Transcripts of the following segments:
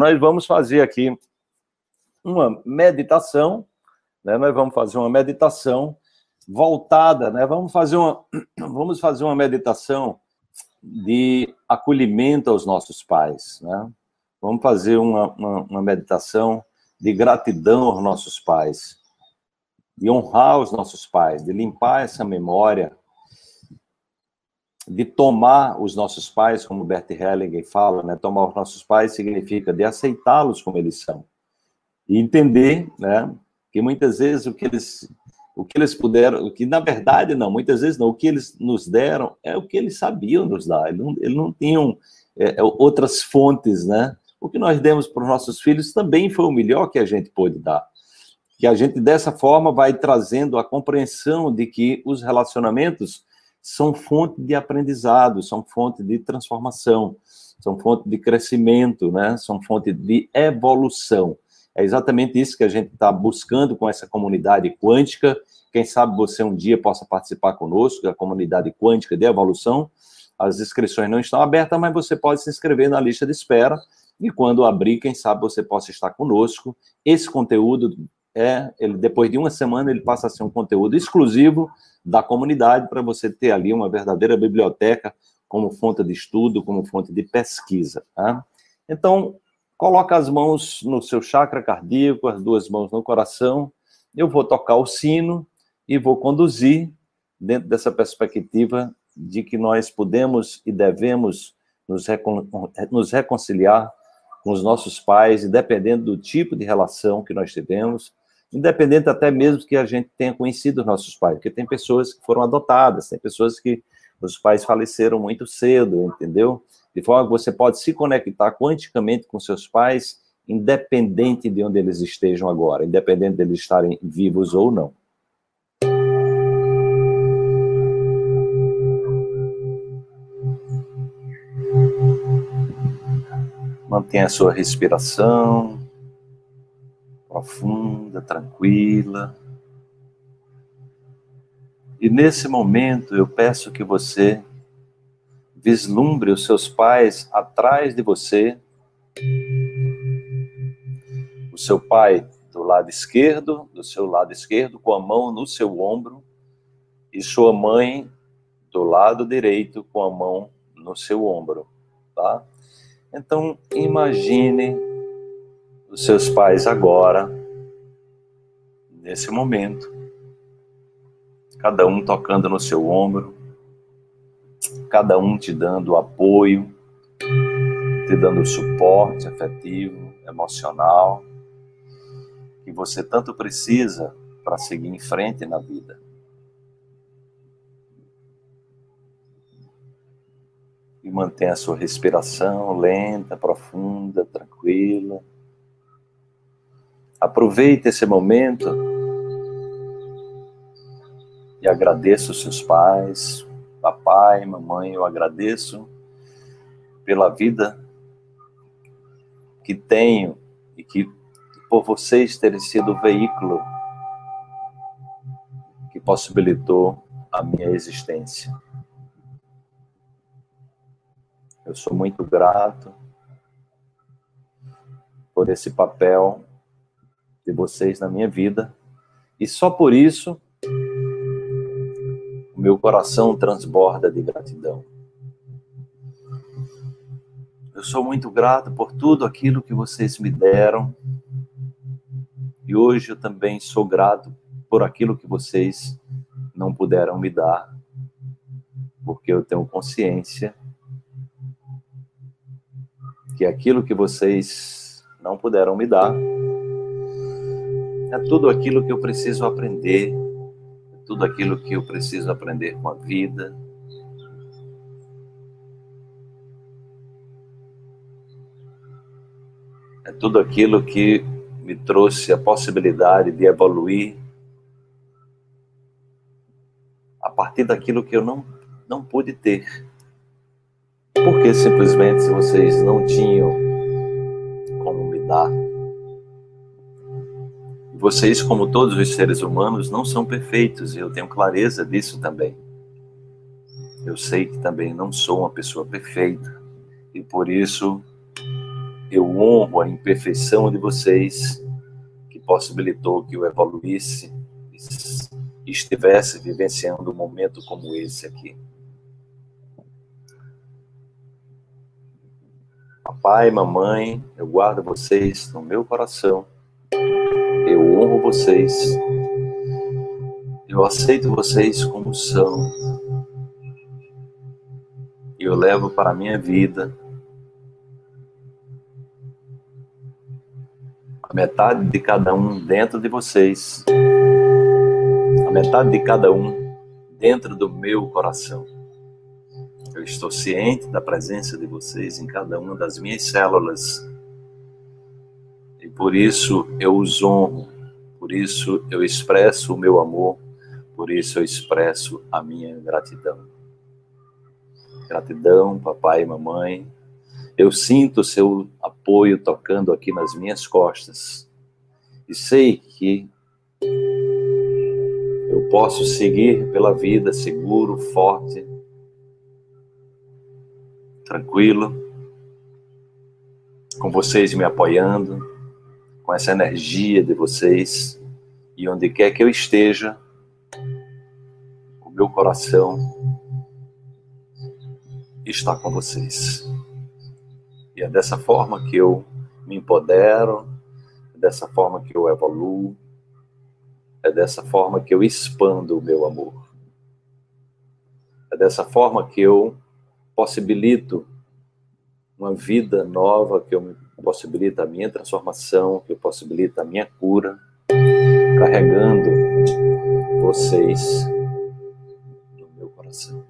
nós vamos fazer aqui uma meditação, né? Nós vamos fazer uma meditação voltada, né? Vamos fazer uma, vamos fazer uma meditação de acolhimento aos nossos pais, né? Vamos fazer uma, uma, uma meditação de gratidão aos nossos pais, de honrar os nossos pais, de limpar essa memória, de tomar os nossos pais, como Bert Hellinger fala, né? Tomar os nossos pais significa de aceitá-los como eles são e entender, né? Que muitas vezes o que eles o que eles puderam, o que na verdade não, muitas vezes não, o que eles nos deram é o que eles sabiam nos dar, eles não, eles não tinham é, é outras fontes, né? O que nós demos para os nossos filhos também foi o melhor que a gente pôde dar. Que a gente, dessa forma, vai trazendo a compreensão de que os relacionamentos são fonte de aprendizado, são fonte de transformação, são fonte de crescimento, né? são fonte de evolução. É exatamente isso que a gente está buscando com essa comunidade quântica. Quem sabe você um dia possa participar conosco, da comunidade quântica de evolução. As inscrições não estão abertas, mas você pode se inscrever na lista de espera. E quando abrir, quem sabe você possa estar conosco. Esse conteúdo é, ele, depois de uma semana, ele passa a ser um conteúdo exclusivo da comunidade para você ter ali uma verdadeira biblioteca como fonte de estudo, como fonte de pesquisa. Tá? Então, Coloca as mãos no seu chakra cardíaco, as duas mãos no coração. Eu vou tocar o sino e vou conduzir dentro dessa perspectiva de que nós podemos e devemos nos, recon nos reconciliar com os nossos pais, independente do tipo de relação que nós tivemos, independente até mesmo que a gente tenha conhecido os nossos pais, porque tem pessoas que foram adotadas, tem pessoas que os pais faleceram muito cedo, entendeu? de forma que você pode se conectar quanticamente com seus pais, independente de onde eles estejam agora, independente de eles estarem vivos ou não. Mantenha a sua respiração tranquila. E nesse momento eu peço que você vislumbre os seus pais atrás de você. O seu pai do lado esquerdo, do seu lado esquerdo, com a mão no seu ombro, e sua mãe do lado direito, com a mão no seu ombro, tá? Então, imagine os seus pais agora, nesse momento, cada um tocando no seu ombro, cada um te dando apoio, te dando suporte afetivo, emocional, que você tanto precisa para seguir em frente na vida. E mantenha a sua respiração lenta, profunda, tranquila. Aproveite esse momento e agradeça os seus pais, Papai, mamãe, eu agradeço pela vida que tenho e que por vocês terem sido o veículo que possibilitou a minha existência. Eu sou muito grato por esse papel de vocês na minha vida e só por isso meu coração transborda de gratidão. Eu sou muito grato por tudo aquilo que vocês me deram. E hoje eu também sou grato por aquilo que vocês não puderam me dar, porque eu tenho consciência que aquilo que vocês não puderam me dar é tudo aquilo que eu preciso aprender tudo aquilo que eu preciso aprender com a vida. É tudo aquilo que me trouxe a possibilidade de evoluir a partir daquilo que eu não, não pude ter. Porque simplesmente vocês não tinham vocês, como todos os seres humanos, não são perfeitos, e eu tenho clareza disso também. Eu sei que também não sou uma pessoa perfeita, e por isso Eu honro a imperfeição de vocês que possibilitou que eu evoluísse e estivesse vivenciando um momento como esse aqui. Papai, mamãe, eu guardo vocês no meu coração. Vocês. Eu aceito vocês como são. E eu levo para a minha vida a metade de cada um dentro de vocês, a metade de cada um dentro do meu coração. Eu estou ciente da presença de vocês em cada uma das minhas células. E por isso eu os honro, por isso eu expresso o meu amor, por isso eu expresso a minha gratidão. Gratidão, papai e mamãe. Eu sinto o seu apoio tocando aqui nas minhas costas. E sei que eu posso seguir pela vida seguro, forte, tranquilo, com vocês me apoiando, com essa energia de vocês, e onde quer que eu esteja, o meu coração está com vocês. E é dessa forma que eu me empodero, é dessa forma que eu evoluo, é dessa forma que eu expando o meu amor. É dessa forma que eu possibilito uma vida nova, que eu possibilita a minha transformação, que eu possibilita a minha cura, carregando vocês no meu coração.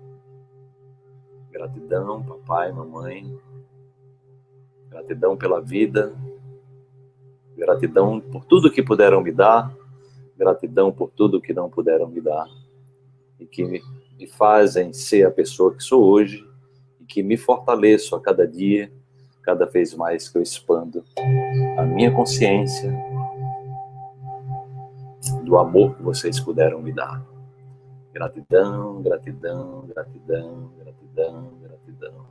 Gratidão, papai, mamãe. Gratidão pela vida. Gratidão por tudo que puderam me dar. Gratidão por tudo que não puderam me dar. E que me fazem ser a pessoa que sou hoje que me fortaleço a cada dia, cada vez mais que eu expando a minha consciência do amor que vocês puderam me dar. Gratidão, gratidão, gratidão, gratidão, gratidão.